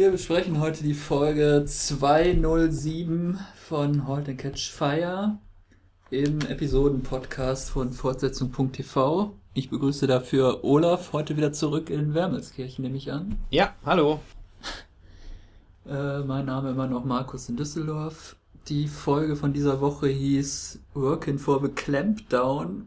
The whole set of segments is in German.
Wir besprechen heute die Folge 207 von Halt and Catch Fire im Episoden-Podcast von Fortsetzung.tv. Ich begrüße dafür Olaf heute wieder zurück in Wermelskirchen, nehme ich an. Ja, hallo. Äh, mein Name immer noch Markus in Düsseldorf. Die Folge von dieser Woche hieß Working for the Clampdown.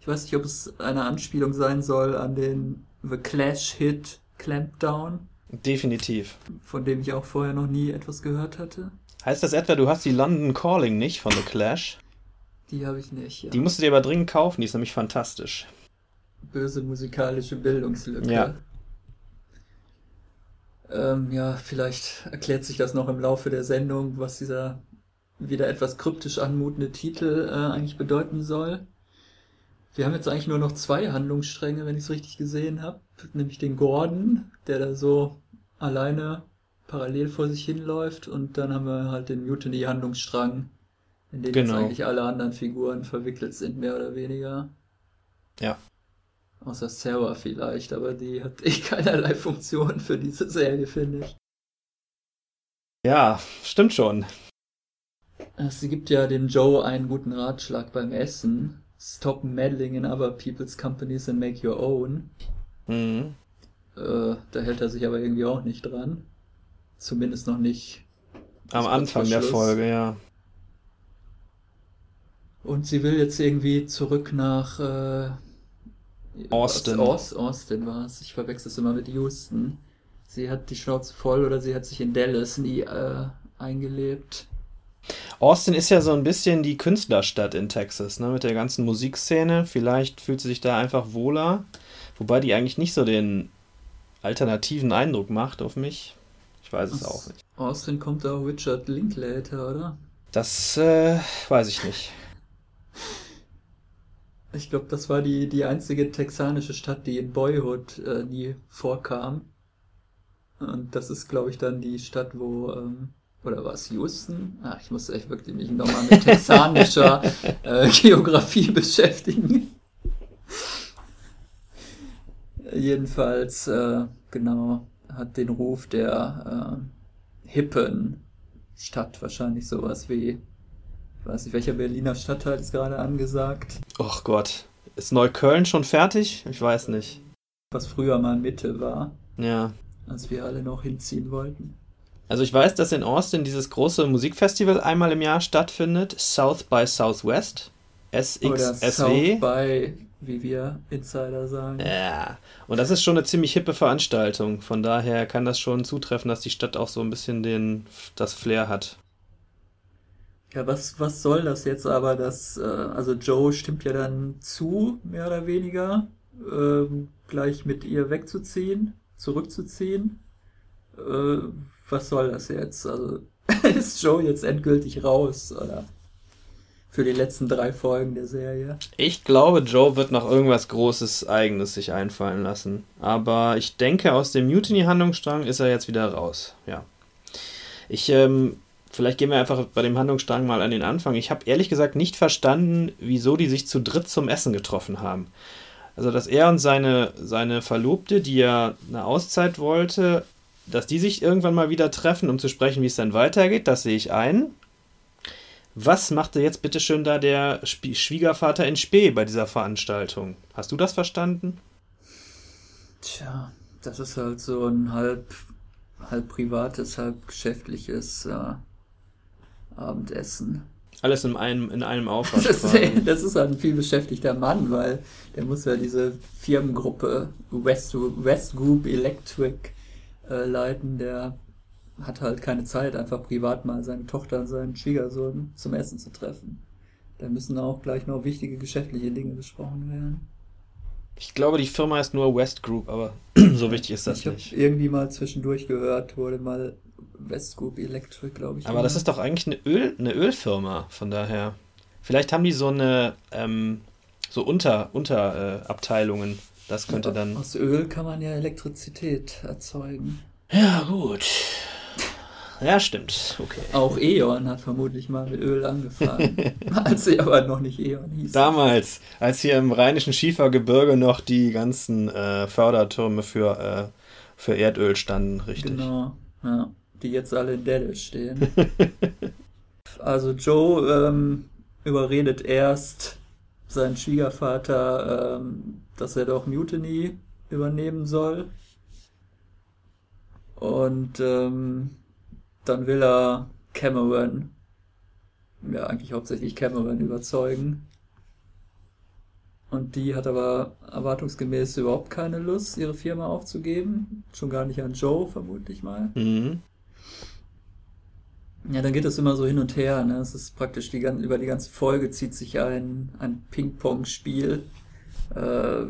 Ich weiß nicht, ob es eine Anspielung sein soll an den The Clash-Hit Clampdown. Definitiv. Von dem ich auch vorher noch nie etwas gehört hatte. Heißt das etwa, du hast die London Calling nicht von The Clash? Die habe ich nicht, ja. Die musst du dir aber dringend kaufen, die ist nämlich fantastisch. Böse musikalische Bildungslücke. Ja. Ähm, ja, vielleicht erklärt sich das noch im Laufe der Sendung, was dieser wieder etwas kryptisch anmutende Titel äh, eigentlich bedeuten soll. Wir haben jetzt eigentlich nur noch zwei Handlungsstränge, wenn ich es richtig gesehen habe. Nämlich den Gordon, der da so alleine parallel vor sich hinläuft. Und dann haben wir halt den Mutiny-Handlungsstrang, in den Genau. jetzt eigentlich alle anderen Figuren verwickelt sind, mehr oder weniger. Ja. Außer Sarah vielleicht, aber die hat eh keinerlei Funktion für diese Serie, finde ich. Ja, stimmt schon. Sie gibt ja dem Joe einen guten Ratschlag beim Essen. Stop meddling in other people's companies and make your own. Mhm. Äh, da hält er sich aber irgendwie auch nicht dran. Zumindest noch nicht. Am Anfang der. Folge, ja. Und sie will jetzt irgendwie zurück nach äh, Austin. Was, Aus, Austin war es. Ich verwechsel es immer mit Houston. Sie hat die Schnauze voll oder sie hat sich in Dallas nie äh, eingelebt. Austin ist ja so ein bisschen die Künstlerstadt in Texas, ne, mit der ganzen Musikszene. Vielleicht fühlt sie sich da einfach wohler. Wobei die eigentlich nicht so den alternativen Eindruck macht auf mich. Ich weiß es auch nicht. Austin kommt auch Richard Linklater, oder? Das äh, weiß ich nicht. Ich glaube, das war die, die einzige texanische Stadt, die in Boyhood äh, nie vorkam. Und das ist, glaube ich, dann die Stadt, wo, ähm, oder war es Houston? Ah, ich muss echt wirklich mich nochmal mit texanischer äh, Geografie beschäftigen. Jedenfalls, äh, genau, hat den Ruf der äh, hippen Stadt wahrscheinlich sowas wie, ich weiß nicht, welcher Berliner Stadtteil ist gerade angesagt. Och Gott. Ist Neukölln schon fertig? Ich weiß nicht. was früher mal Mitte war, Ja. als wir alle noch hinziehen wollten. Also ich weiß, dass in Austin dieses große Musikfestival einmal im Jahr stattfindet. South by Southwest. Oder SXSW. South by, wie wir Insider sagen. Ja. Und das ist schon eine ziemlich hippe Veranstaltung. Von daher kann das schon zutreffen, dass die Stadt auch so ein bisschen den, das Flair hat. Ja, was, was soll das jetzt aber, dass, äh, also Joe stimmt ja dann zu, mehr oder weniger, ähm, gleich mit ihr wegzuziehen, zurückzuziehen. Äh, was soll das jetzt? Also, ist Joe jetzt endgültig raus, oder? Für die letzten drei Folgen der Serie. Ich glaube, Joe wird noch irgendwas Großes Eigenes sich einfallen lassen. Aber ich denke, aus dem Mutiny-Handlungsstrang ist er jetzt wieder raus. Ja. Ich, ähm, vielleicht gehen wir einfach bei dem Handlungsstrang mal an den Anfang. Ich habe ehrlich gesagt nicht verstanden, wieso die sich zu dritt zum Essen getroffen haben. Also, dass er und seine, seine Verlobte, die ja eine Auszeit wollte, dass die sich irgendwann mal wieder treffen, um zu sprechen, wie es dann weitergeht, das sehe ich ein. Was machte jetzt bitte schön da der Schwiegervater in Spee bei dieser Veranstaltung? Hast du das verstanden? Tja, das ist halt so ein halb, halb privates, halb geschäftliches äh, Abendessen. Alles in einem, in einem Aufwasch. Das, das ist halt ein viel beschäftigter Mann, weil der muss ja diese Firmengruppe West, West Group Electric äh, leiten. Der hat halt keine Zeit, einfach privat mal seine Tochter und seinen Schwiegersohn zum Essen zu treffen. Da müssen auch gleich noch wichtige geschäftliche Dinge besprochen werden. Ich glaube, die Firma ist nur West Group, aber so wichtig ist das ich habe nicht. irgendwie mal zwischendurch gehört, wurde mal West Group Electric, glaube ich. Aber das genannt. ist doch eigentlich eine, Öl, eine Ölfirma, von daher. Vielleicht haben die so eine, ähm, so Unter, Unterabteilungen. Äh, Abteilungen. das könnte dann. Aus Öl kann man ja Elektrizität erzeugen. Ja, gut. Ja, stimmt. Okay. Auch E.ON hat vermutlich mal mit Öl angefangen, als sie aber noch nicht E.ON hieß. Damals, als hier im rheinischen Schiefergebirge noch die ganzen äh, Fördertürme für, äh, für Erdöl standen, richtig. Genau. Ja, die jetzt alle in Dallas stehen. also Joe ähm, überredet erst seinen Schwiegervater, ähm, dass er doch Mutiny übernehmen soll. Und ähm, dann will er Cameron, ja eigentlich hauptsächlich Cameron überzeugen. Und die hat aber erwartungsgemäß überhaupt keine Lust, ihre Firma aufzugeben. Schon gar nicht an Joe, vermute ich mal. Mhm. Ja, dann geht es immer so hin und her. Ne? Es ist praktisch die, über die ganze Folge zieht sich ein, ein Ping-Pong-Spiel, äh,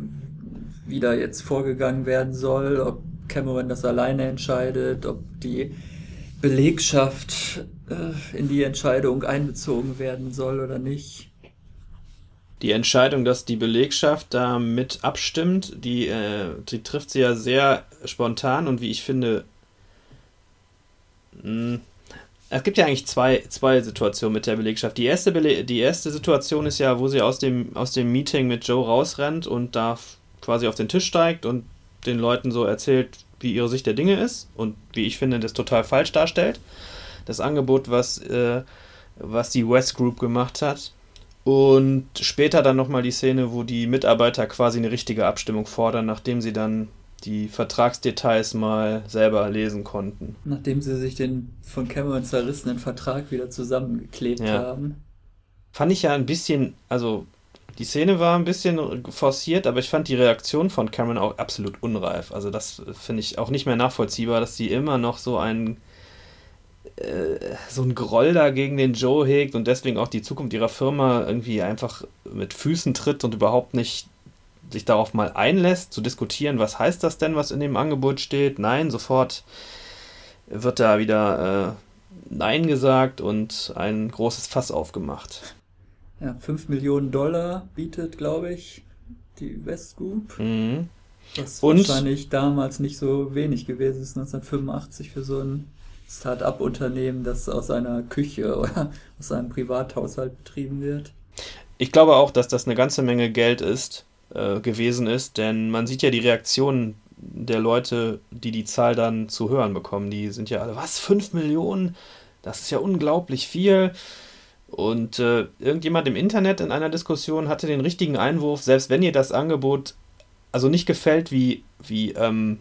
wie da jetzt vorgegangen werden soll, ob Cameron das alleine entscheidet, ob die Belegschaft äh, in die Entscheidung einbezogen werden soll oder nicht. Die Entscheidung, dass die Belegschaft da mit abstimmt, die, äh, die trifft sie ja sehr spontan und wie ich finde, mh, hm, es gibt ja eigentlich zwei, zwei Situationen mit der Belegschaft. Die erste, Bele die erste Situation ist ja, wo sie aus dem, aus dem Meeting mit Joe rausrennt und da quasi auf den Tisch steigt und den Leuten so erzählt, wie ihre Sicht der Dinge ist und wie ich finde, das total falsch darstellt. Das Angebot, was, äh, was die West Group gemacht hat. Und später dann nochmal die Szene, wo die Mitarbeiter quasi eine richtige Abstimmung fordern, nachdem sie dann die Vertragsdetails mal selber lesen konnten. Nachdem sie sich den von Cameron zerrissenen Vertrag wieder zusammengeklebt ja. haben. Fand ich ja ein bisschen, also die Szene war ein bisschen forciert, aber ich fand die Reaktion von Cameron auch absolut unreif. Also das finde ich auch nicht mehr nachvollziehbar, dass sie immer noch so einen äh, so ein Groll da gegen den Joe hegt und deswegen auch die Zukunft ihrer Firma irgendwie einfach mit Füßen tritt und überhaupt nicht sich darauf mal einlässt, zu diskutieren, was heißt das denn, was in dem Angebot steht. Nein, sofort wird da wieder äh, Nein gesagt und ein großes Fass aufgemacht. Ja, 5 Millionen Dollar bietet, glaube ich, die West Group. Mhm. Was und wahrscheinlich damals nicht so wenig gewesen ist, 1985 für so ein Start-up-Unternehmen, das aus einer Küche oder aus einem Privathaushalt betrieben wird. Ich glaube auch, dass das eine ganze Menge Geld ist, äh, gewesen ist, denn man sieht ja die Reaktionen der Leute, die die Zahl dann zu hören bekommen. Die sind ja alle, was, 5 Millionen? Das ist ja unglaublich viel. Und äh, irgendjemand im Internet in einer Diskussion hatte den richtigen Einwurf, selbst wenn ihr das Angebot also nicht gefällt, wie, wie, ähm,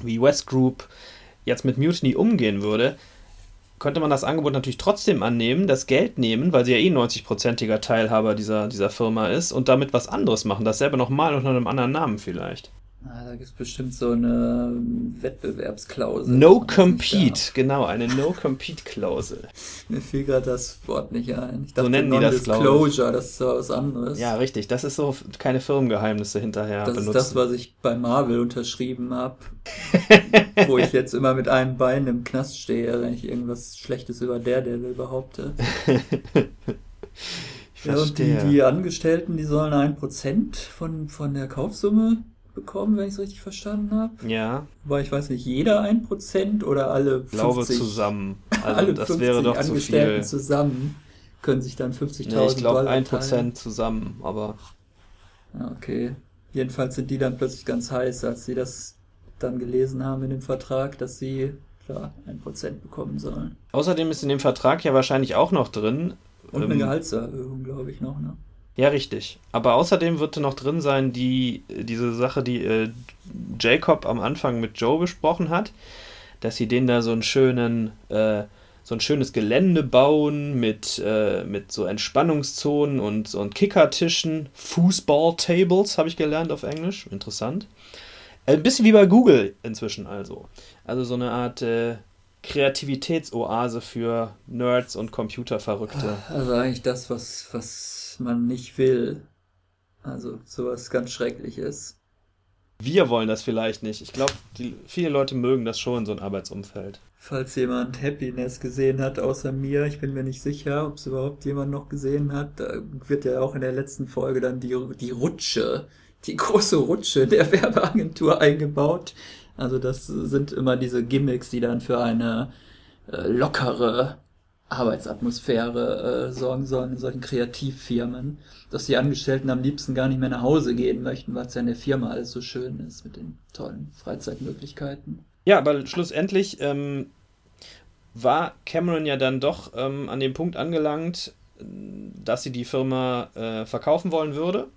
wie West Group jetzt mit Mutiny umgehen würde, könnte man das Angebot natürlich trotzdem annehmen, das Geld nehmen, weil sie ja eh 90-prozentiger Teilhaber dieser, dieser Firma ist und damit was anderes machen, dasselbe nochmal unter einem anderen Namen vielleicht. Ah, da gibt es bestimmt so eine Wettbewerbsklausel. No Compete, genau, eine No Compete-Klausel. Mir fiel gerade das Wort nicht ein. Ich dachte, so nennen die das, Disclosure, das ist was anderes. Ja, richtig, das ist so keine Firmengeheimnisse hinterher Das benutzen. ist das, was ich bei Marvel unterschrieben habe, wo ich jetzt immer mit einem Bein im Knast stehe, wenn ich irgendwas Schlechtes über der Daredevil behaupte. Ich ja, und die, die Angestellten, die sollen ein Prozent von, von der Kaufsumme bekommen, wenn ich es richtig verstanden habe. Ja. Weil ich weiß nicht, jeder ein Prozent oder alle 50, glaube zusammen. Also alle das wäre doch Angestellten zu viel. zusammen können sich dann 50.000 nee, ich glaube ein Prozent zusammen, aber. Okay. Jedenfalls sind die dann plötzlich ganz heiß, als sie das dann gelesen haben in dem Vertrag, dass sie klar ein Prozent bekommen sollen. Außerdem ist in dem Vertrag ja wahrscheinlich auch noch drin. Und eine ähm, Gehaltserhöhung, glaube ich, noch, ne? Ja, richtig. Aber außerdem wird noch drin sein, die, diese Sache, die äh, Jacob am Anfang mit Joe besprochen hat, dass sie denen da so einen schönen, äh, so ein schönes Gelände bauen mit, äh, mit so Entspannungszonen und, so Kickertischen, Fußball-Tables, habe ich gelernt auf Englisch. Interessant. Äh, ein bisschen wie bei Google inzwischen also. Also so eine Art äh, Kreativitätsoase für Nerds und Computerverrückte. Also eigentlich das, was, was man nicht will. Also sowas ganz Schreckliches. Wir wollen das vielleicht nicht. Ich glaube, viele Leute mögen das schon, so ein Arbeitsumfeld. Falls jemand Happiness gesehen hat, außer mir, ich bin mir nicht sicher, ob es überhaupt jemand noch gesehen hat, da wird ja auch in der letzten Folge dann die, die Rutsche, die große Rutsche der Werbeagentur eingebaut. Also das sind immer diese Gimmicks, die dann für eine äh, lockere Arbeitsatmosphäre äh, sorgen sollen in solchen Kreativfirmen, dass die Angestellten am liebsten gar nicht mehr nach Hause gehen möchten, weil es ja in der Firma alles so schön ist mit den tollen Freizeitmöglichkeiten. Ja, aber schlussendlich ähm, war Cameron ja dann doch ähm, an dem Punkt angelangt, dass sie die Firma äh, verkaufen wollen würde.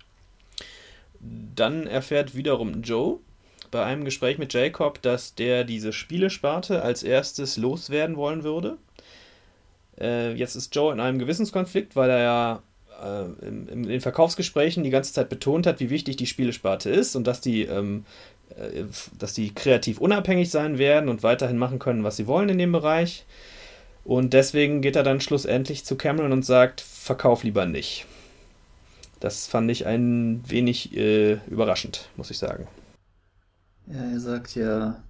Dann erfährt wiederum Joe bei einem Gespräch mit Jacob, dass der diese Spielesparte als erstes loswerden wollen würde. Äh, jetzt ist Joe in einem Gewissenskonflikt, weil er ja äh, in, in, den Verkaufsgesprächen die ganze Zeit betont hat, wie wichtig die Spielesparte ist und dass die, ähm, äh, dass die kreativ unabhängig sein werden und weiterhin machen können, was sie wollen in dem Bereich. Und deswegen geht er dann schlussendlich zu Cameron und sagt, verkauf lieber nicht. Das fand ich ein wenig äh, überraschend, muss ich sagen. Ja, er sagt ja,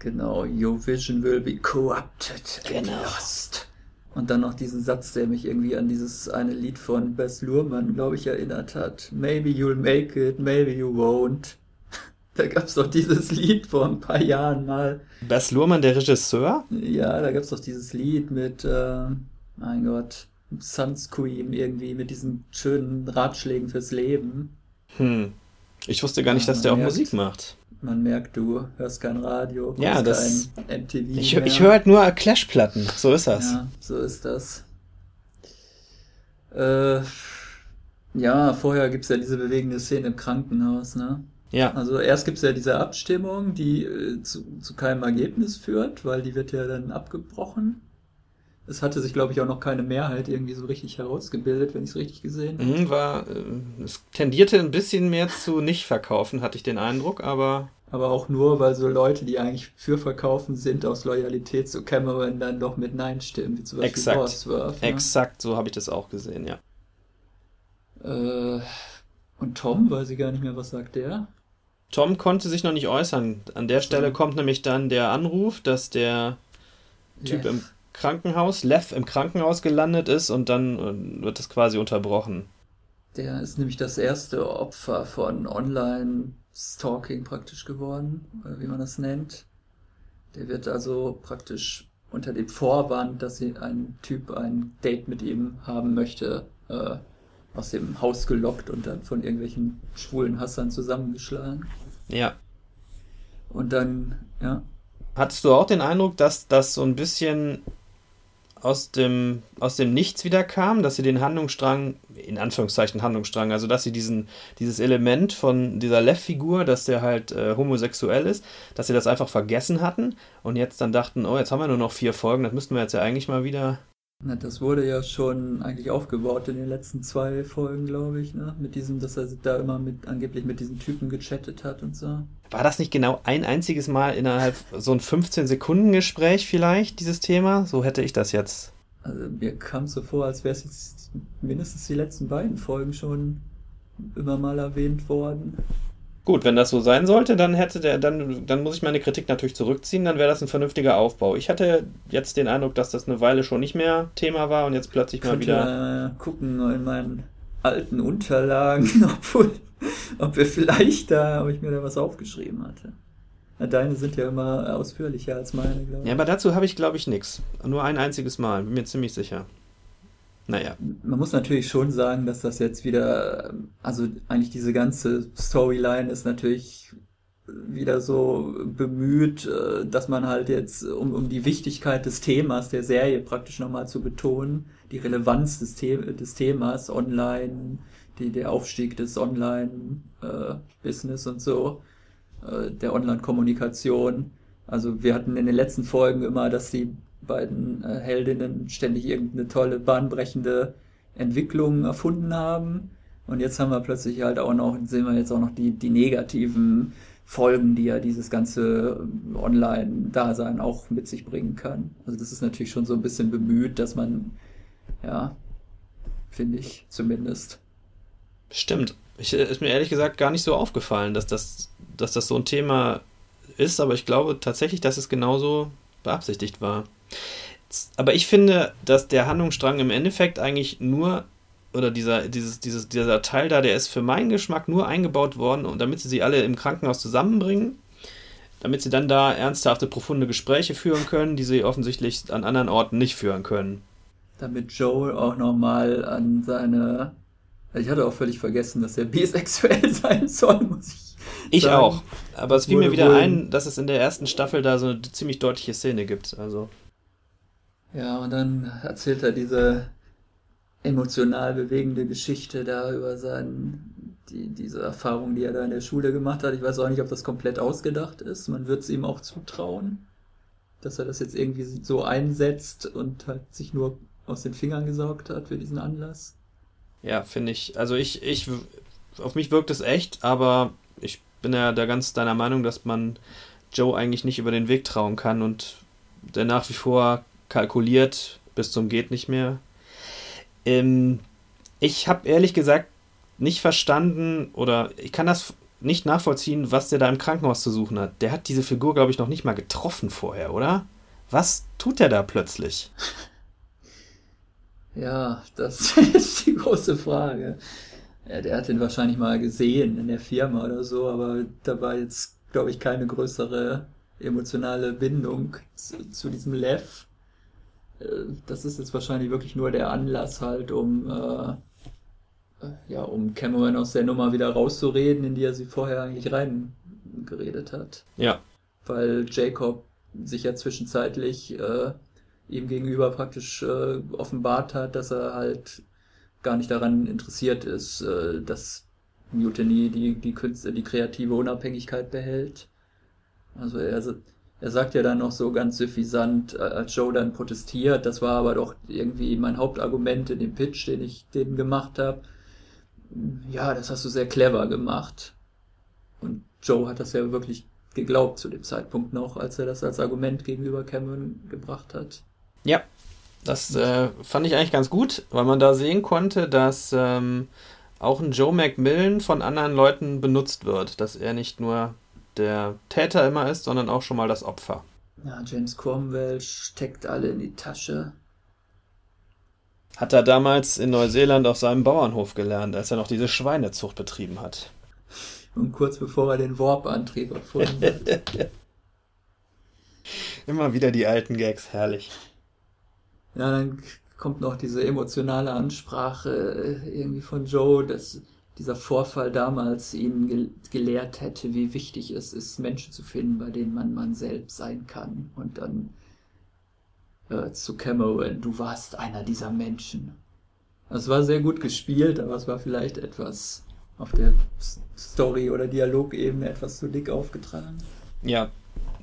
genau, your vision will be corrupted genau. and lost. Und dann noch diesen Satz, der mich irgendwie an dieses eine Lied von Bess Luhrmann, glaube ich, erinnert hat. Maybe you'll make it, maybe you won't. Da gab es doch dieses Lied vor ein paar Jahren mal. Bess Luhrmann, der Regisseur? Ja, da gab es doch dieses Lied mit, äh, mein Gott, Sunscreen irgendwie, mit diesen schönen Ratschlägen fürs Leben. Hm. Ich wusste gar nicht, ja, dass der auch merkt, Musik macht. Man merkt, du hörst kein Radio, ja, das, kein MTV. Ich, ich höre halt nur Clash-Platten, so ist das. Ja, so ist das. Äh, ja, vorher gibt es ja diese bewegende Szene im Krankenhaus, ne? Ja. Also erst gibt es ja diese Abstimmung, die äh, zu, zu keinem Ergebnis führt, weil die wird ja dann abgebrochen. Es hatte sich, glaube ich, auch noch keine Mehrheit irgendwie so richtig herausgebildet, wenn ich es richtig gesehen habe. Mhm, war, äh, es tendierte ein bisschen mehr zu nicht verkaufen, hatte ich den Eindruck, aber. Aber auch nur, weil so Leute, die eigentlich für Verkaufen sind, aus Loyalität zu Cameron dann doch mit Nein stimmen, wie zum Beispiel Exakt. Bosworth, ne? Exakt, so habe ich das auch gesehen, ja. Äh, und Tom, weiß ich gar nicht mehr, was sagt der? Tom konnte sich noch nicht äußern. An der Stelle kommt nämlich dann der Anruf, dass der Typ Lev. im Krankenhaus, Lev im Krankenhaus gelandet ist und dann wird das quasi unterbrochen. Der ist nämlich das erste Opfer von Online-Stalking praktisch geworden, wie man das nennt. Der wird also praktisch unter dem Vorwand, dass ein Typ ein Date mit ihm haben möchte, äh, aus dem Haus gelockt und dann von irgendwelchen schwulen Hassern zusammengeschlagen. Ja. Und dann, ja. Hattest du auch den Eindruck, dass das so ein bisschen aus dem, aus dem Nichts wieder kam, dass sie den Handlungsstrang, in Anführungszeichen Handlungsstrang, also dass sie diesen, dieses Element von dieser Lev-Figur, dass der halt äh, homosexuell ist, dass sie das einfach vergessen hatten und jetzt dann dachten, oh, jetzt haben wir nur noch vier Folgen, das müssten wir jetzt ja eigentlich mal wieder na, das wurde ja schon eigentlich aufgebaut in den letzten zwei Folgen, glaube ich, ne? Mit diesem, dass er da immer mit angeblich mit diesen Typen gechattet hat und so. War das nicht genau ein einziges Mal innerhalb so ein 15-Sekunden-Gespräch vielleicht, dieses Thema? So hätte ich das jetzt. Also mir kam es so vor, als wäre es jetzt mindestens die letzten beiden Folgen schon immer mal erwähnt worden. Gut, wenn das so sein sollte, dann hätte der, dann, dann muss ich meine Kritik natürlich zurückziehen, dann wäre das ein vernünftiger Aufbau. Ich hatte jetzt den Eindruck, dass das eine Weile schon nicht mehr Thema war und jetzt plötzlich mal wieder. Äh, gucken in meinen alten Unterlagen, obwohl, ob wir vielleicht da, ob ich mir da was aufgeschrieben hatte. Deine sind ja immer ausführlicher als meine, glaube ich. Ja, aber dazu habe ich, glaube ich, nichts. Nur ein einziges Mal, bin mir ziemlich sicher. Naja. Man muss natürlich schon sagen, dass das jetzt wieder, also eigentlich diese ganze Storyline ist natürlich wieder so bemüht, äh, dass man halt jetzt, um, um die Wichtigkeit des Themas der Serie praktisch nochmal zu betonen, die Relevanz des, The des Themas online, die, der Aufstieg des Online-Business äh, und so, äh, der Online-Kommunikation. Also wir hatten in den letzten Folgen immer, dass die beiden äh, Heldinnen ständig irgendeine tolle, bahnbrechende Entwicklung erfunden haben. Und jetzt haben wir plötzlich halt auch noch, sehen wir jetzt auch noch die, die negativen Folgen, die ja dieses ganze ähm, Online-Dasein auch mit sich bringen kann. Also das ist natürlich schon so ein bisschen bemüht, dass man, ja, finde ich zumindest. Stimmt. Ich, äh, ist mir ehrlich gesagt gar nicht so aufgefallen, dass das, dass das so ein Thema ist, aber ich glaube tatsächlich, dass es genauso beabsichtigt war. Aber ich finde, dass der Handlungsstrang im Endeffekt eigentlich nur, oder dieser, dieses, dieses, dieser Teil da, der ist für meinen Geschmack nur eingebaut worden, und damit sie sie alle im Krankenhaus zusammenbringen, damit sie dann da ernsthafte, profunde Gespräche führen können, die sie offensichtlich an anderen Orten nicht führen können. Damit Joel auch nochmal an seine. Ich hatte auch völlig vergessen, dass er bisexuell sein soll, muss ich Ich sagen. auch. Aber es fiel mir wieder ein, dass es in der ersten Staffel da so eine ziemlich deutliche Szene gibt. Also. Ja, und dann erzählt er diese emotional bewegende Geschichte da über seinen, die, diese Erfahrung, die er da in der Schule gemacht hat. Ich weiß auch nicht, ob das komplett ausgedacht ist. Man wird es ihm auch zutrauen, dass er das jetzt irgendwie so einsetzt und halt sich nur aus den Fingern gesaugt hat für diesen Anlass. Ja, finde ich. Also ich, ich, auf mich wirkt es echt, aber ich bin ja da ganz deiner Meinung, dass man Joe eigentlich nicht über den Weg trauen kann und der nach wie vor kalkuliert bis zum geht nicht mehr. Ähm, ich habe ehrlich gesagt nicht verstanden oder ich kann das nicht nachvollziehen, was der da im Krankenhaus zu suchen hat. Der hat diese Figur, glaube ich, noch nicht mal getroffen vorher, oder? Was tut der da plötzlich? Ja, das ist die große Frage. Ja, der hat ihn wahrscheinlich mal gesehen in der Firma oder so, aber da war jetzt, glaube ich, keine größere emotionale Bindung zu, zu diesem Lev. Äh, das ist jetzt wahrscheinlich wirklich nur der Anlass halt, um, äh, äh, ja, um Cameron aus der Nummer wieder rauszureden, in die er sie vorher eigentlich reingeredet hat. Ja. Weil Jacob sich ja zwischenzeitlich äh, ihm gegenüber praktisch äh, offenbart hat, dass er halt gar nicht daran interessiert ist, äh, dass Mutiny die, die, Künste, die kreative Unabhängigkeit behält. Also er, er sagt ja dann noch so ganz suffisant, äh, als Joe dann protestiert, das war aber doch irgendwie mein Hauptargument in dem Pitch, den ich denen gemacht habe. Ja, das hast du sehr clever gemacht. Und Joe hat das ja wirklich geglaubt zu dem Zeitpunkt noch, als er das als Argument gegenüber Cameron gebracht hat. Ja, das äh, fand ich eigentlich ganz gut, weil man da sehen konnte, dass ähm, auch ein Joe McMillan von anderen Leuten benutzt wird, dass er nicht nur der Täter immer ist, sondern auch schon mal das Opfer. Ja, James Cromwell steckt alle in die Tasche. Hat er damals in Neuseeland auf seinem Bauernhof gelernt, als er noch diese Schweinezucht betrieben hat. Und kurz bevor er den Warp-Antrieb erfunden hat. Immer wieder die alten Gags, herrlich. Ja, dann kommt noch diese emotionale Ansprache äh, irgendwie von Joe, dass dieser Vorfall damals ihn ge gelehrt hätte, wie wichtig es ist, Menschen zu finden, bei denen man man selbst sein kann. Und dann äh, zu Cameron, du warst einer dieser Menschen. Es war sehr gut gespielt, aber es war vielleicht etwas auf der Story- oder Dialogebene etwas zu dick aufgetragen. Ja,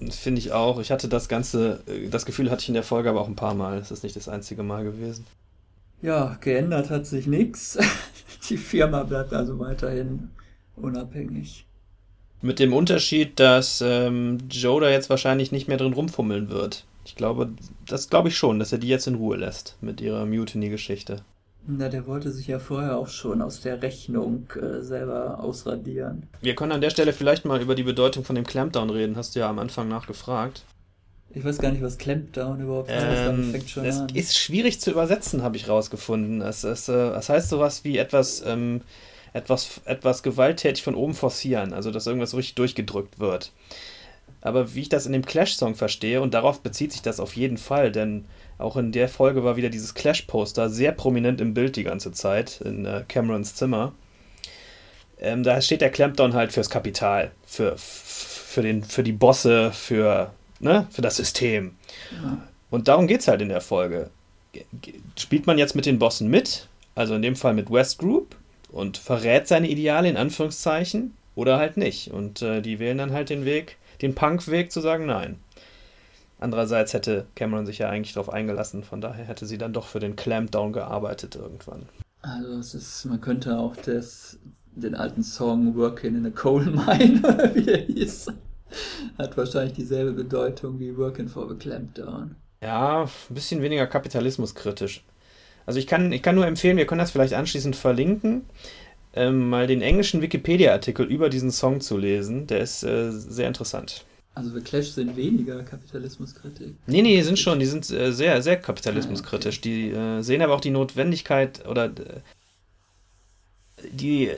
finde ich auch. Ich hatte das Ganze, äh, das Gefühl hatte ich in der Folge aber auch ein paar Mal. Es ist nicht das einzige Mal gewesen. Ja, geändert hat sich nichts. Die Firma bleibt also weiterhin unabhängig. Mit dem Unterschied, dass ähm, Joe da jetzt wahrscheinlich nicht mehr drin rumfummeln wird. Ich glaube, das glaube ich schon, dass er die jetzt in Ruhe lässt mit ihrer Mutiny-Geschichte. Na, der wollte sich ja vorher auch schon aus der Rechnung äh, selber ausradieren. Wir können an der Stelle vielleicht mal über die Bedeutung von dem Clampdown reden. Hast du ja am Anfang nachgefragt. Ich weiß gar nicht, was Clampdown überhaupt ähm, fängt schon es an. ist schwierig zu übersetzen, habe ich rausgefunden. Es, es, äh, es heißt sowas wie etwas, ähm, etwas, etwas gewalttätig von oben forcieren, also dass irgendwas richtig durchgedrückt wird. Aber wie ich das in dem Clash-Song verstehe, und darauf bezieht sich das auf jeden Fall, denn auch in der Folge war wieder dieses Clash-Poster sehr prominent im Bild die ganze Zeit in äh, Camerons Zimmer. Ähm, da steht der Clampdown halt fürs Kapital, für, für, den, für die Bosse, für ne, für das System. Ja. Und darum geht es halt in der Folge. Spielt man jetzt mit den Bossen mit, also in dem Fall mit West Group, und verrät seine Ideale in Anführungszeichen oder halt nicht. Und äh, die wählen dann halt den Weg, den Punk-Weg zu sagen Nein. Andererseits hätte Cameron sich ja eigentlich darauf eingelassen, von daher hätte sie dann doch für den Clampdown gearbeitet irgendwann. Also es ist, man könnte auch das, den alten Song Working in a Coal Mine, wie der hieß, hat wahrscheinlich dieselbe Bedeutung wie Working for the Clampdown. Ja, ein bisschen weniger kapitalismuskritisch. Also ich kann, ich kann nur empfehlen, wir können das vielleicht anschließend verlinken, ähm, mal den englischen Wikipedia-Artikel über diesen Song zu lesen. Der ist äh, sehr interessant. Also The Clash sind weniger kapitalismuskritisch. Nee, nee, die sind schon, die sind äh, sehr, sehr kapitalismuskritisch. Die äh, sehen aber auch die Notwendigkeit oder äh, die,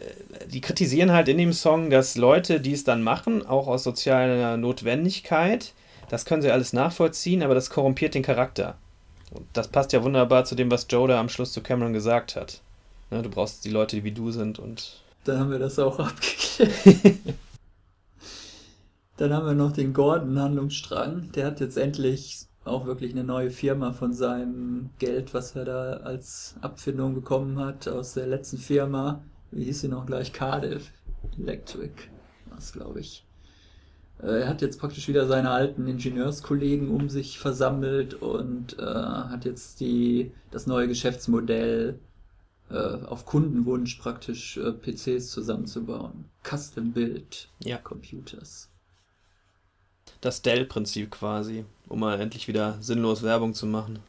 die kritisieren halt in dem Song, dass Leute, die es dann machen, auch aus sozialer Notwendigkeit, das können sie alles nachvollziehen, aber das korrumpiert den Charakter. Und das passt ja wunderbar zu dem, was Joe da am Schluss zu Cameron gesagt hat. Ne, du brauchst die Leute, die wie du sind und. Da haben wir das auch abgeklärt. Dann haben wir noch den Gordon-Handlungsstrang. Der hat jetzt endlich auch wirklich eine neue Firma von seinem Geld, was er da als Abfindung bekommen hat aus der letzten Firma. Wie hieß sie noch gleich? Cardiff Electric, was glaube ich. Äh, er hat jetzt praktisch wieder seine alten Ingenieurskollegen um sich versammelt und äh, hat jetzt die, das neue Geschäftsmodell äh, auf Kundenwunsch praktisch äh, PCs zusammenzubauen. Custom Build ja. Computers. Das Dell-Prinzip quasi, um mal endlich wieder sinnlos Werbung zu machen.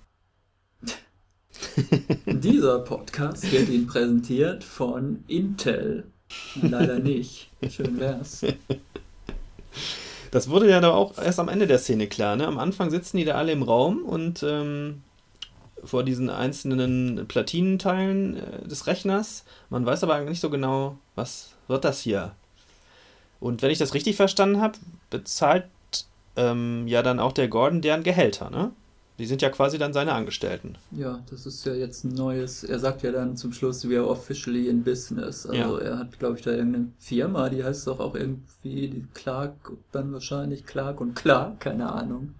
Dieser Podcast wird Ihnen präsentiert von Intel. Leider nicht. Schön wär's. Das wurde ja da auch erst am Ende der Szene klar. Ne? Am Anfang sitzen die da alle im Raum und ähm, vor diesen einzelnen Platinenteilen äh, des Rechners. Man weiß aber eigentlich nicht so genau, was wird das hier. Und wenn ich das richtig verstanden habe, bezahlt ähm, ja dann auch der Gordon deren Gehälter, ne? Die sind ja quasi dann seine Angestellten. Ja, das ist ja jetzt ein neues. Er sagt ja dann zum Schluss, we are officially in business. Also ja. er hat, glaube ich, da irgendeine Firma, die heißt doch auch irgendwie die Clark, dann wahrscheinlich Clark und Clark, keine Ahnung.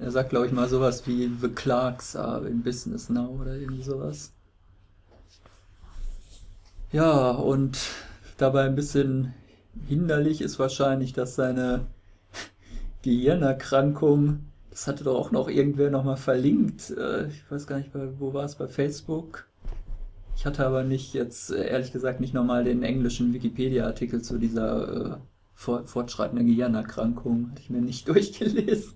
Er sagt, glaube ich, mal sowas wie The Clarks are in Business Now oder irgendwie sowas. Ja, und dabei ein bisschen hinderlich ist wahrscheinlich, dass seine Gehirnerkrankung das hatte doch auch noch irgendwer nochmal verlinkt. Äh, ich weiß gar nicht, wo war es, bei Facebook? Ich hatte aber nicht jetzt, äh, ehrlich gesagt, nicht nochmal den englischen Wikipedia-Artikel zu dieser äh, fortschreitenden Gehirnerkrankung. Hatte ich mir nicht durchgelesen.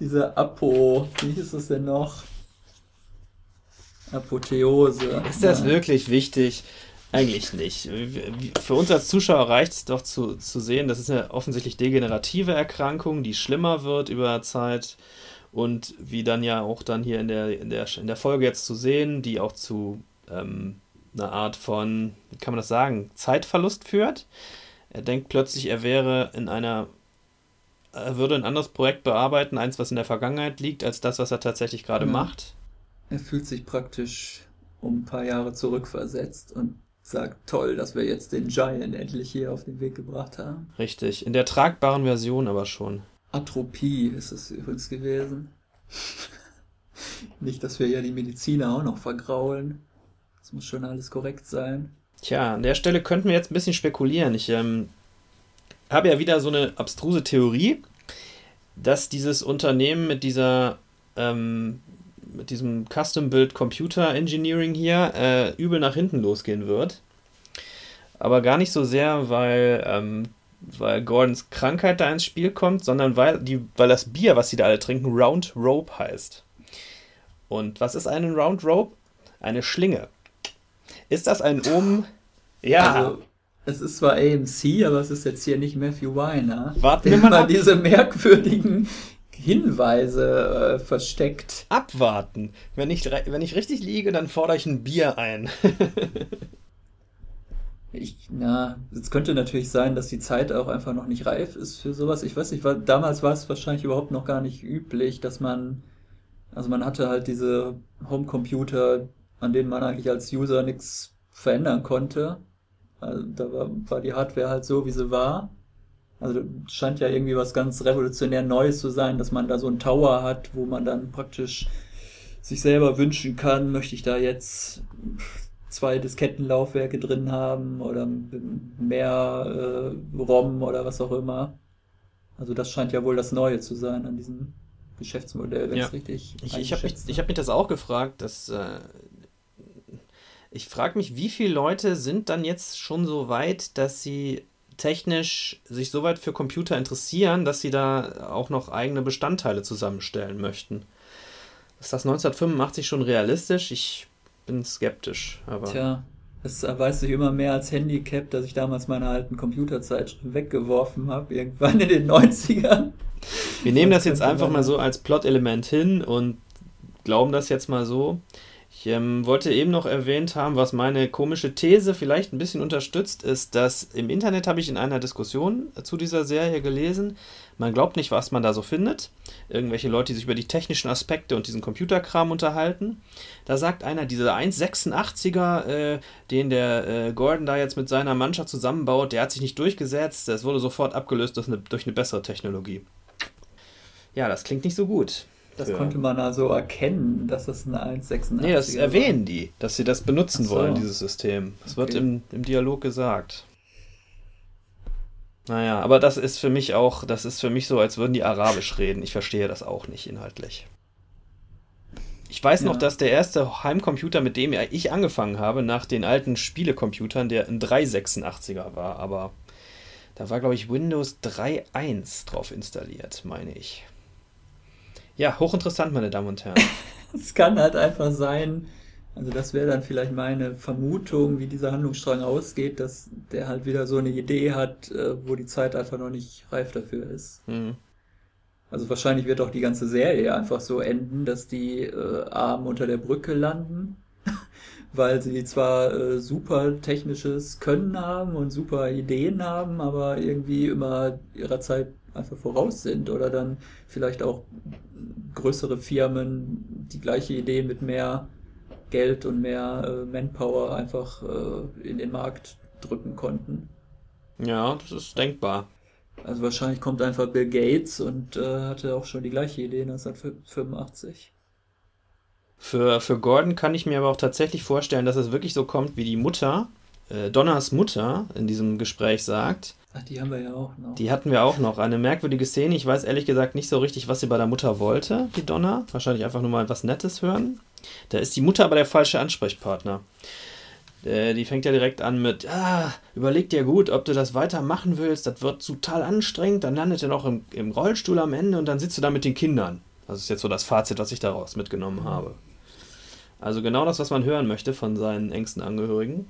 Diese Apo, wie hieß es denn noch? Apotheose. Ist das ja. wirklich wichtig? Eigentlich nicht. Für uns als Zuschauer reicht es doch zu, zu sehen, das ist eine offensichtlich degenerative Erkrankung, die schlimmer wird über Zeit und wie dann ja auch dann hier in der, in der, in der Folge jetzt zu sehen, die auch zu ähm, einer Art von, wie kann man das sagen, Zeitverlust führt. Er denkt plötzlich, er wäre in einer, er würde ein anderes Projekt bearbeiten, eins, was in der Vergangenheit liegt, als das, was er tatsächlich gerade ja. macht. Er fühlt sich praktisch um ein paar Jahre zurückversetzt und sagt, toll, dass wir jetzt den Giant endlich hier auf den Weg gebracht haben. Richtig, in der tragbaren Version aber schon. Atropie ist es übrigens gewesen. Nicht, dass wir ja die Mediziner auch noch vergraulen. Das muss schon alles korrekt sein. Tja, an der Stelle könnten wir jetzt ein bisschen spekulieren. Ich ähm, habe ja wieder so eine abstruse Theorie, dass dieses Unternehmen mit dieser ähm, mit diesem Custom-Build Computer Engineering hier äh, übel nach hinten losgehen wird. Aber gar nicht so sehr, weil, ähm, weil Gordons Krankheit da ins Spiel kommt, sondern weil, die, weil das Bier, was sie da alle trinken, Round Rope heißt. Und was ist eine Round Rope? Eine Schlinge. Ist das ein Omen? Ja. Also, es ist zwar AMC, aber es ist jetzt hier nicht Matthew Weiner. Warten wir mal ab. diese merkwürdigen Hinweise äh, versteckt. Abwarten. Wenn ich, wenn ich richtig liege, dann fordere ich ein Bier ein. ich, na, es könnte natürlich sein, dass die Zeit auch einfach noch nicht reif ist für sowas. Ich weiß nicht, war, damals war es wahrscheinlich überhaupt noch gar nicht üblich, dass man, also man hatte halt diese Homecomputer, an denen man eigentlich als User nichts verändern konnte. Also da war, war die Hardware halt so, wie sie war. Also scheint ja irgendwie was ganz revolutionär Neues zu sein, dass man da so einen Tower hat, wo man dann praktisch sich selber wünschen kann, möchte ich da jetzt zwei Diskettenlaufwerke drin haben oder mehr äh, ROM oder was auch immer. Also das scheint ja wohl das Neue zu sein an diesem Geschäftsmodell, wenn ja. es richtig Ich, ich habe mich, hab mich das auch gefragt, dass äh, ich frage mich, wie viele Leute sind dann jetzt schon so weit, dass sie technisch sich so weit für Computer interessieren, dass sie da auch noch eigene Bestandteile zusammenstellen möchten. Ist das 1985 schon realistisch? Ich bin skeptisch. Aber Tja, es erweist sich immer mehr als Handicap, dass ich damals meine alten Computerzeitschriften weggeworfen habe, irgendwann in den 90ern. Wir nehmen das jetzt einfach mal so als Plot-Element hin und glauben das jetzt mal so. Ähm, wollte eben noch erwähnt haben, was meine komische These vielleicht ein bisschen unterstützt, ist, dass im Internet habe ich in einer Diskussion zu dieser Serie gelesen, man glaubt nicht, was man da so findet. Irgendwelche Leute, die sich über die technischen Aspekte und diesen Computerkram unterhalten. Da sagt einer, dieser 1,86er, äh, den der äh, Gordon da jetzt mit seiner Mannschaft zusammenbaut, der hat sich nicht durchgesetzt, das wurde sofort abgelöst durch eine, durch eine bessere Technologie. Ja, das klingt nicht so gut. Das konnte man also erkennen, dass das eine 1,86 Nee, das erwähnen die, dass sie das benutzen so. wollen, dieses System. Das okay. wird im, im Dialog gesagt. Naja, aber das ist für mich auch, das ist für mich so, als würden die Arabisch reden. Ich verstehe das auch nicht inhaltlich. Ich weiß ja. noch, dass der erste Heimcomputer, mit dem ich angefangen habe, nach den alten Spielecomputern, der ein 386er war, aber da war, glaube ich, Windows 3.1 drauf installiert, meine ich. Ja, hochinteressant, meine Damen und Herren. es kann halt einfach sein, also das wäre dann vielleicht meine Vermutung, wie dieser Handlungsstrang ausgeht, dass der halt wieder so eine Idee hat, äh, wo die Zeit einfach noch nicht reif dafür ist. Mhm. Also wahrscheinlich wird auch die ganze Serie einfach so enden, dass die äh, Armen unter der Brücke landen, weil sie zwar äh, super technisches Können haben und super Ideen haben, aber irgendwie immer ihrer Zeit einfach voraus sind oder dann vielleicht auch größere Firmen die gleiche Idee mit mehr Geld und mehr äh, Manpower einfach äh, in den Markt drücken konnten. Ja, das ist denkbar. Also wahrscheinlich kommt einfach Bill Gates und äh, hatte auch schon die gleiche Idee 1985. Für, für Gordon kann ich mir aber auch tatsächlich vorstellen, dass es wirklich so kommt, wie die Mutter, äh, Donners Mutter in diesem Gespräch sagt. Ach, die haben wir ja auch noch. Die hatten wir auch noch. Eine merkwürdige Szene. Ich weiß ehrlich gesagt nicht so richtig, was sie bei der Mutter wollte, die Donna. Wahrscheinlich einfach nur mal was Nettes hören. Da ist die Mutter aber der falsche Ansprechpartner. Äh, die fängt ja direkt an mit, ah, überleg dir gut, ob du das weitermachen willst, das wird total anstrengend, dann landet er noch im, im Rollstuhl am Ende und dann sitzt du da mit den Kindern. Das ist jetzt so das Fazit, was ich daraus mitgenommen habe. Also genau das, was man hören möchte von seinen engsten Angehörigen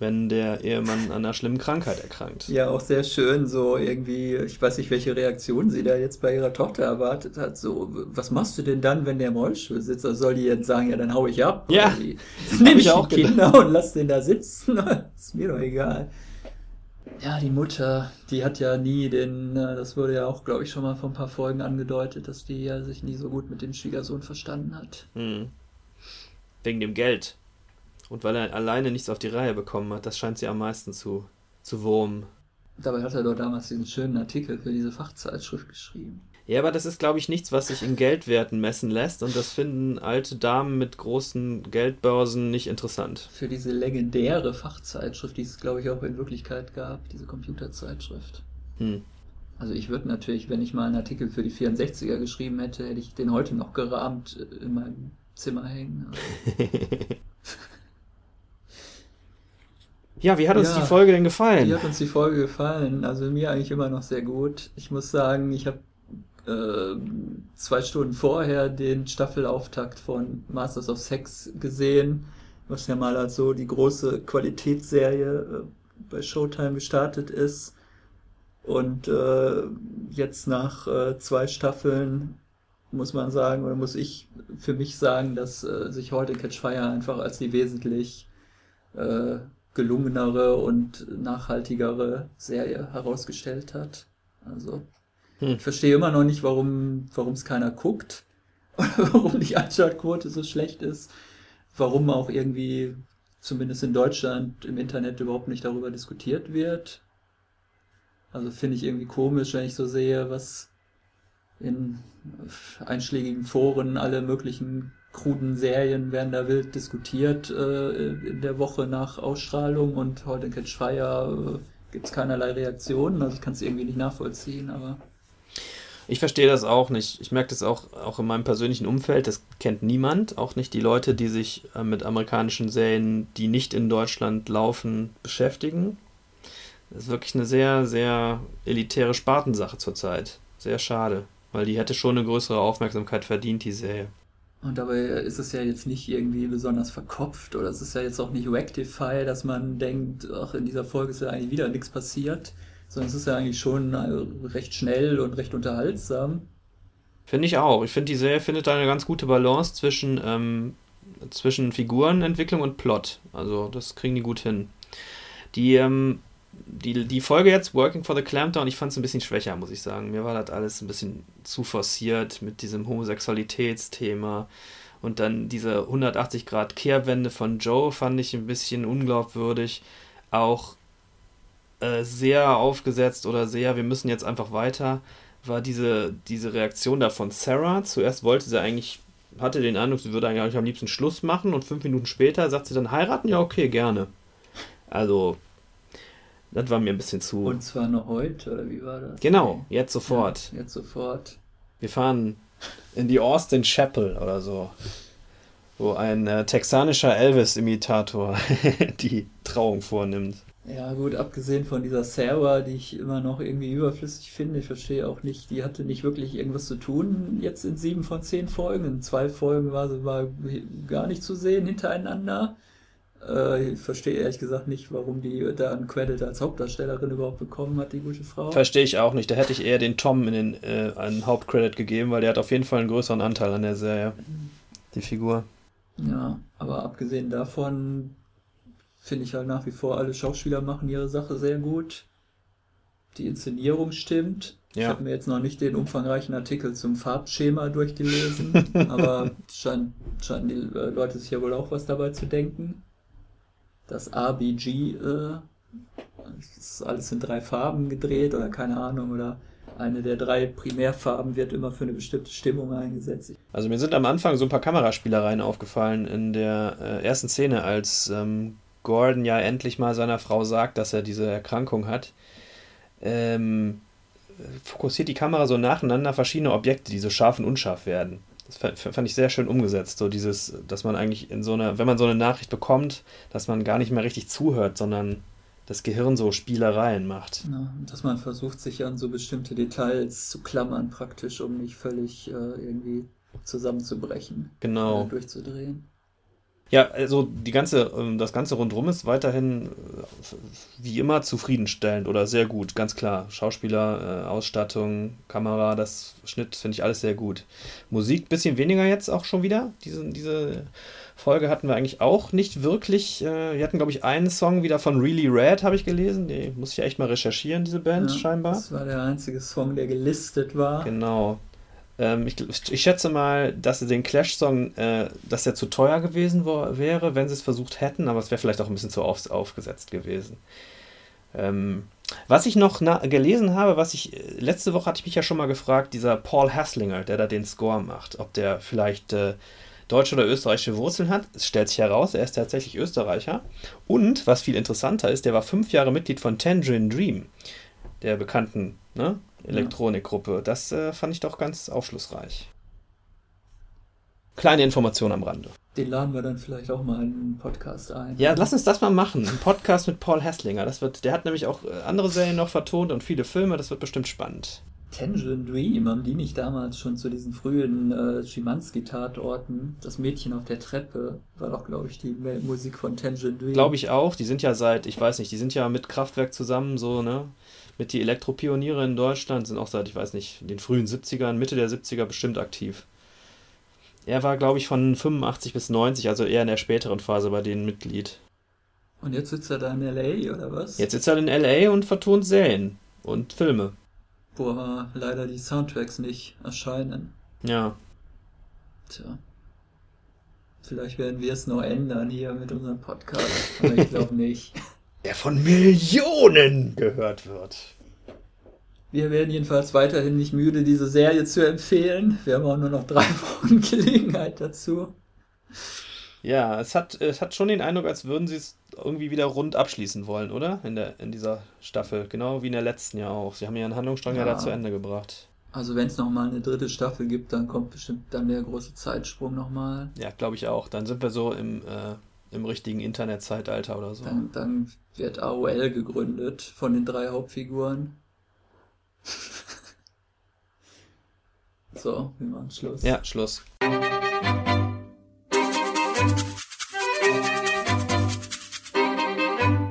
wenn der Ehemann an einer schlimmen Krankheit erkrankt. Ja, auch sehr schön, so irgendwie, ich weiß nicht, welche Reaktion sie da jetzt bei ihrer Tochter erwartet hat. So, was machst du denn dann, wenn der im Rollstuhl sitzt? Also soll die jetzt sagen, ja, dann hau ich ab? Ja, nehme ich auch die Kinder gedacht. und lass den da sitzen. ist mir doch egal. Ja, die Mutter, die hat ja nie den, das wurde ja auch, glaube ich, schon mal vor ein paar Folgen angedeutet, dass die ja sich nie so gut mit dem Schwiegersohn verstanden hat. Hm. Wegen dem Geld. Und weil er alleine nichts auf die Reihe bekommen hat, das scheint sie am meisten zu, zu wurmen. Dabei hat er doch damals diesen schönen Artikel für diese Fachzeitschrift geschrieben. Ja, aber das ist, glaube ich, nichts, was sich in Geldwerten messen lässt und das finden alte Damen mit großen Geldbörsen nicht interessant. Für diese legendäre Fachzeitschrift, die es, glaube ich, auch in Wirklichkeit gab, diese Computerzeitschrift. Hm. Also ich würde natürlich, wenn ich mal einen Artikel für die 64er geschrieben hätte, hätte ich den heute noch gerahmt in meinem Zimmer hängen. Ja, wie hat uns ja, die Folge denn gefallen? Wie hat uns die Folge gefallen? Also mir eigentlich immer noch sehr gut. Ich muss sagen, ich habe äh, zwei Stunden vorher den Staffelauftakt von Masters of Sex gesehen, was ja mal als so die große Qualitätsserie äh, bei Showtime gestartet ist. Und äh, jetzt nach äh, zwei Staffeln muss man sagen, oder muss ich für mich sagen, dass äh, sich heute Catch Fire einfach als die wesentlich äh, gelungenere und nachhaltigere Serie herausgestellt hat. Also hm. ich verstehe immer noch nicht, warum warum es keiner guckt oder warum die Einschaltquote so schlecht ist, warum auch irgendwie zumindest in Deutschland im Internet überhaupt nicht darüber diskutiert wird. Also finde ich irgendwie komisch, wenn ich so sehe, was in einschlägigen Foren alle möglichen kruden Serien werden da wild diskutiert äh, in der Woche nach Ausstrahlung und heute in Catch Fire äh, gibt es keinerlei Reaktionen. Also ich kann es irgendwie nicht nachvollziehen, aber. Ich verstehe das auch nicht. Ich merke das auch, auch in meinem persönlichen Umfeld. Das kennt niemand. Auch nicht die Leute, die sich äh, mit amerikanischen Serien, die nicht in Deutschland laufen, beschäftigen. Das ist wirklich eine sehr, sehr elitäre Spartensache zurzeit. Sehr schade. Weil die hätte schon eine größere Aufmerksamkeit verdient, die Serie. Und dabei ist es ja jetzt nicht irgendwie besonders verkopft oder es ist ja jetzt auch nicht Rectify, dass man denkt, ach, in dieser Folge ist ja eigentlich wieder nichts passiert, sondern es ist ja eigentlich schon äh, recht schnell und recht unterhaltsam. Finde ich auch. Ich finde, die Serie findet da eine ganz gute Balance zwischen ähm, zwischen Figurenentwicklung und Plot. Also das kriegen die gut hin. Die, ähm, die, die Folge jetzt, Working for the Clampdown, ich fand es ein bisschen schwächer, muss ich sagen. Mir war das alles ein bisschen zu forciert mit diesem Homosexualitätsthema. Und dann diese 180 Grad Kehrwende von Joe fand ich ein bisschen unglaubwürdig. Auch äh, sehr aufgesetzt oder sehr, wir müssen jetzt einfach weiter, war diese, diese Reaktion da von Sarah. Zuerst wollte sie eigentlich, hatte den Eindruck, sie würde eigentlich am liebsten Schluss machen und fünf Minuten später sagt sie dann heiraten, ja okay, gerne. Also, das war mir ein bisschen zu. Und zwar noch heute, oder wie war das? Genau, jetzt sofort. Ja, jetzt sofort. Wir fahren in die Austin Chapel oder so, wo ein äh, texanischer Elvis-Imitator die Trauung vornimmt. Ja, gut, abgesehen von dieser Sarah, die ich immer noch irgendwie überflüssig finde, ich verstehe auch nicht, die hatte nicht wirklich irgendwas zu tun jetzt in sieben von zehn Folgen. In zwei Folgen war sie war gar nicht zu sehen hintereinander. Äh, ich verstehe ehrlich gesagt nicht, warum die da einen Credit als Hauptdarstellerin überhaupt bekommen hat, die gute Frau. Verstehe ich auch nicht. Da hätte ich eher den Tom in den, äh, einen Hauptcredit gegeben, weil der hat auf jeden Fall einen größeren Anteil an der Serie. Die Figur. Ja, aber abgesehen davon finde ich halt nach wie vor, alle Schauspieler machen ihre Sache sehr gut. Die Inszenierung stimmt. Ja. Ich habe mir jetzt noch nicht den umfangreichen Artikel zum Farbschema durchgelesen, aber scheinen, scheinen die äh, Leute sich ja wohl auch was dabei zu denken das RBG äh, ist alles in drei Farben gedreht oder keine Ahnung oder eine der drei Primärfarben wird immer für eine bestimmte Stimmung eingesetzt. Also mir sind am Anfang so ein paar Kameraspielereien aufgefallen in der äh, ersten Szene, als ähm, Gordon ja endlich mal seiner Frau sagt, dass er diese Erkrankung hat. Ähm, fokussiert die Kamera so nacheinander verschiedene Objekte, die so scharf und unscharf werden. Das fand ich sehr schön umgesetzt. So dieses, dass man eigentlich in so einer, wenn man so eine Nachricht bekommt, dass man gar nicht mehr richtig zuhört, sondern das Gehirn so Spielereien macht. Ja, dass man versucht, sich an so bestimmte Details zu klammern, praktisch, um nicht völlig äh, irgendwie zusammenzubrechen. Genau. Durchzudrehen. Ja, also die ganze, ähm, das ganze rundrum ist weiterhin äh, wie immer zufriedenstellend oder sehr gut, ganz klar. Schauspieler, äh, Ausstattung, Kamera, das Schnitt finde ich alles sehr gut. Musik bisschen weniger jetzt auch schon wieder. Diese, diese Folge hatten wir eigentlich auch nicht wirklich. Äh, wir hatten, glaube ich, einen Song wieder von Really Red, habe ich gelesen. Die muss ich ja echt mal recherchieren, diese Band ja, scheinbar. Das war der einzige Song, der gelistet war. Genau. Ähm, ich, ich, schätze mal, dass den Clash-Song, äh, dass der zu teuer gewesen wäre, wenn sie es versucht hätten, aber es wäre vielleicht auch ein bisschen zu auf, aufgesetzt gewesen. Ähm, was ich noch gelesen habe, was ich, äh, letzte Woche hatte ich mich ja schon mal gefragt, dieser Paul Hasslinger, der da den Score macht, ob der vielleicht äh, deutsche oder österreichische Wurzeln hat. Es stellt sich heraus, er ist tatsächlich Österreicher. Und, was viel interessanter ist, der war fünf Jahre Mitglied von Tangerine Dream, der bekannten ne, Elektronikgruppe. Das äh, fand ich doch ganz aufschlussreich. Kleine Information am Rande. Den laden wir dann vielleicht auch mal in einen Podcast ein. Ja, lass uns das mal machen. Ein Podcast mit Paul Hesslinger. Das wird, der hat nämlich auch äh, andere Serien noch vertont und viele Filme. Das wird bestimmt spannend. Tangerine Dream, haben die nicht damals schon zu diesen frühen äh, Schimanski-Tatorten? Das Mädchen auf der Treppe war doch, glaube ich, die Musik von Tangerine Dream. Glaube ich auch. Die sind ja seit, ich weiß nicht, die sind ja mit Kraftwerk zusammen, so, ne? Mit die Elektropioniere in Deutschland, sind auch seit, ich weiß nicht, den frühen 70ern, Mitte der 70er bestimmt aktiv. Er war, glaube ich, von 85 bis 90, also eher in der späteren Phase bei denen Mitglied. Und jetzt sitzt er da in L.A. oder was? Jetzt sitzt er in L.A. und vertont Serien und Filme. Wo aber leider die Soundtracks nicht erscheinen. Ja. Tja. Vielleicht werden wir es noch ändern hier mit unserem Podcast, aber ich glaube nicht der von Millionen gehört wird. Wir werden jedenfalls weiterhin nicht müde, diese Serie zu empfehlen. Wir haben auch nur noch drei Wochen Gelegenheit dazu. Ja, es hat, es hat schon den Eindruck, als würden sie es irgendwie wieder rund abschließen wollen, oder? In, der, in dieser Staffel. Genau wie in der letzten ja auch. Sie haben einen Handlungsstrang ja, ja da zu Ende gebracht. Also wenn es nochmal eine dritte Staffel gibt, dann kommt bestimmt dann der große Zeitsprung nochmal. Ja, glaube ich auch. Dann sind wir so im äh, im richtigen Internetzeitalter oder so. Dann, dann wird AOL gegründet von den drei Hauptfiguren. so, wir machen Schluss. Ja, Schluss.